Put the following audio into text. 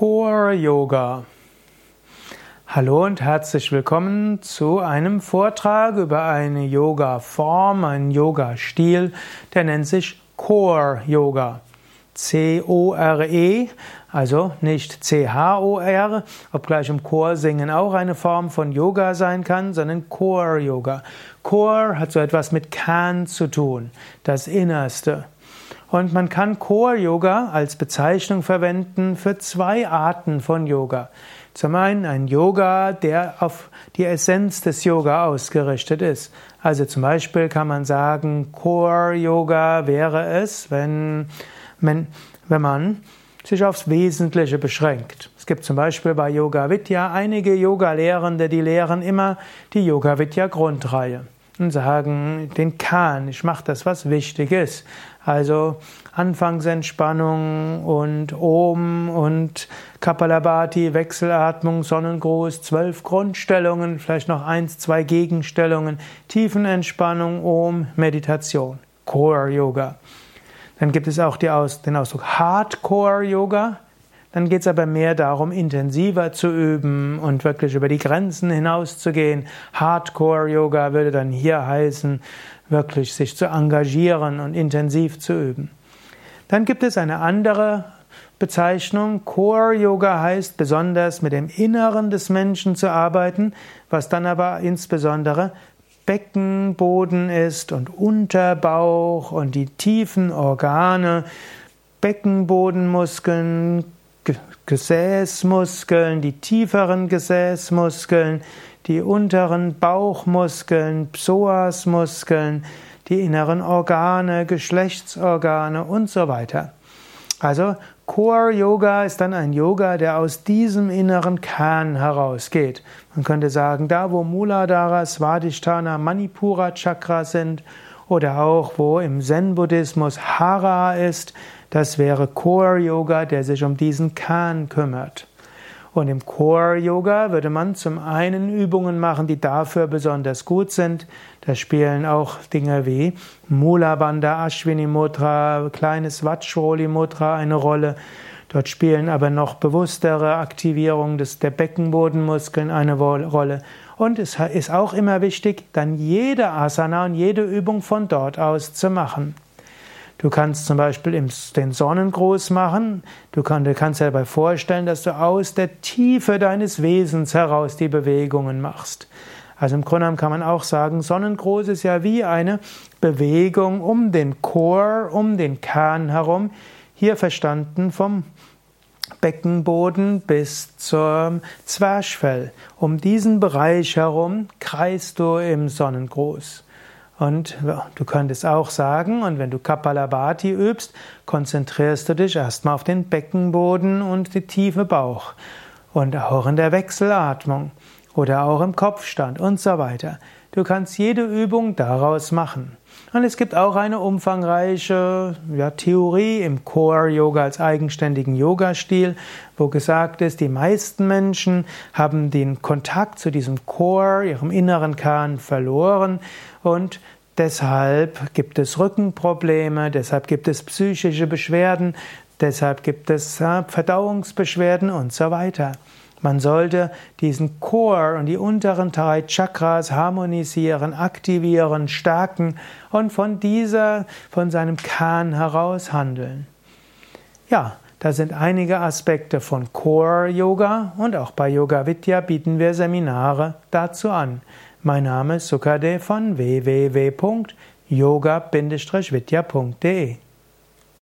Core Yoga. Hallo und herzlich willkommen zu einem Vortrag über eine Yoga-Form, einen Yoga-Stil, der nennt sich Core Yoga. C-O-R-E, also nicht C-H-O-R, obgleich im Chor singen auch eine Form von Yoga sein kann, sondern Core Yoga. Core hat so etwas mit Kern zu tun, das Innerste. Und man kann Core Yoga als Bezeichnung verwenden für zwei Arten von Yoga. Zum einen ein Yoga, der auf die Essenz des Yoga ausgerichtet ist. Also zum Beispiel kann man sagen, Core Yoga wäre es, wenn, wenn, wenn man sich aufs Wesentliche beschränkt. Es gibt zum Beispiel bei Yoga Vidya einige Yoga-Lehrende, die lehren immer die Yoga Vidya Grundreihe und sagen den Kern, ich mache das, was wichtig ist. Also Anfangsentspannung und Om und Kapalabhati, Wechselatmung, Sonnengruß, zwölf Grundstellungen, vielleicht noch eins, zwei Gegenstellungen, Tiefenentspannung, Om, Meditation, Core Yoga. Dann gibt es auch Aus, den Ausdruck Hardcore Yoga. Dann geht es aber mehr darum, intensiver zu üben und wirklich über die Grenzen hinauszugehen. Hardcore Yoga würde dann hier heißen, wirklich sich zu engagieren und intensiv zu üben. Dann gibt es eine andere Bezeichnung. Core Yoga heißt besonders mit dem Inneren des Menschen zu arbeiten, was dann aber insbesondere Beckenboden ist und Unterbauch und die tiefen Organe, Beckenbodenmuskeln, Gesäßmuskeln, die tieferen Gesäßmuskeln, die unteren Bauchmuskeln, Psoasmuskeln, die inneren Organe, Geschlechtsorgane und so weiter. Also Core Yoga ist dann ein Yoga, der aus diesem inneren Kern herausgeht. Man könnte sagen, da wo Muladhara, Svadhisthana, Manipura Chakra sind oder auch wo im Zen-Buddhismus Hara ist, das wäre Core Yoga, der sich um diesen Kern kümmert. Und im Core Yoga würde man zum einen Übungen machen, die dafür besonders gut sind. Da spielen auch Dinge wie Mula Bandha, Ashwini Mudra, kleines Vajroli Mudra eine Rolle. Dort spielen aber noch bewusstere Aktivierungen des, der Beckenbodenmuskeln eine Rolle. Und es ist auch immer wichtig, dann jede Asana und jede Übung von dort aus zu machen. Du kannst zum Beispiel den Sonnengruß machen. Du kannst dir dabei vorstellen, dass du aus der Tiefe deines Wesens heraus die Bewegungen machst. Also im Grunde kann man auch sagen, Sonnengruß ist ja wie eine Bewegung um den Chor, um den Kern herum. Hier verstanden vom Beckenboden bis zum Zwerchfell. Um diesen Bereich herum kreist du im Sonnengruß. Und du könntest auch sagen, und wenn du Kapalabhati übst, konzentrierst du dich erstmal auf den Beckenboden und die tiefe Bauch. Und auch in der Wechselatmung oder auch im Kopfstand und so weiter. Du kannst jede Übung daraus machen. Und es gibt auch eine umfangreiche ja, Theorie im Core Yoga als eigenständigen Yoga-Stil, wo gesagt ist, die meisten Menschen haben den Kontakt zu diesem Core, ihrem inneren Kern verloren und deshalb gibt es Rückenprobleme, deshalb gibt es psychische Beschwerden, deshalb gibt es Verdauungsbeschwerden und so weiter. Man sollte diesen Core und die unteren drei Chakras harmonisieren, aktivieren, stärken und von dieser, von seinem Kern heraus handeln. Ja, da sind einige Aspekte von Core Yoga und auch bei Yoga Vidya bieten wir Seminare dazu an. Mein Name ist Sukade von www.yoga-vidya.de